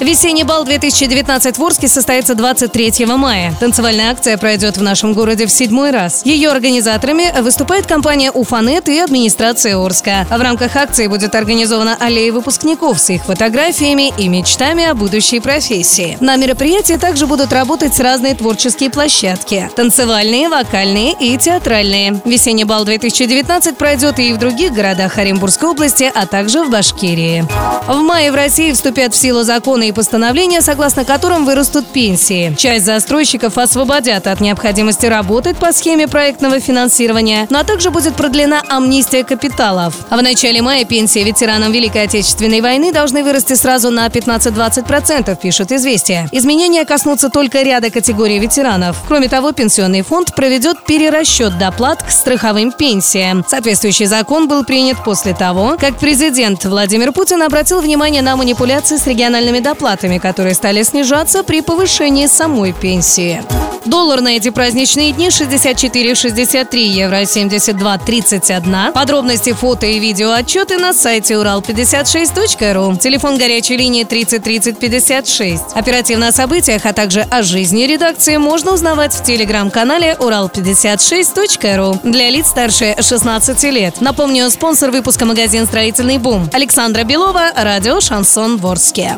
Весенний бал 2019 в Орске состоится 23 мая. Танцевальная акция пройдет в нашем городе в седьмой раз. Ее организаторами выступает компания «Уфанет» и администрация Орска. В рамках акции будет организована аллея выпускников с их фотографиями и мечтами о будущей профессии. На мероприятии также будут работать разные творческие площадки – танцевальные, вокальные и театральные. Весенний бал 2019 пройдет и в других городах Оренбургской области, а также в Башкирии. В мае в России вступят в силу законы и постановления, согласно которым вырастут пенсии. Часть застройщиков освободят от необходимости работать по схеме проектного финансирования, но также будет продлена амнистия капиталов. А в начале мая пенсии ветеранам Великой Отечественной войны должны вырасти сразу на 15-20%, пишет «Известия». Изменения коснутся только ряда категорий ветеранов. Кроме того, пенсионный фонд проведет перерасчет доплат к страховым пенсиям. Соответствующий закон был принят после того, как президент Владимир Путин обратил внимание на манипуляции с региональными доплатами, которые стали снижаться при повышении самой пенсии. Доллар на эти праздничные дни 64,63, евро 72,31. Подробности, фото и видео отчеты на сайте урал56.ру. Телефон горячей линии 30 30 56. Оперативно о событиях, а также о жизни редакции можно узнавать в телеграм-канале урал56.ру для лиц старше 16 лет. Напомню, спонсор выпуска магазин «Строительный бум». Александра Белова, радио «Шансон Ворске».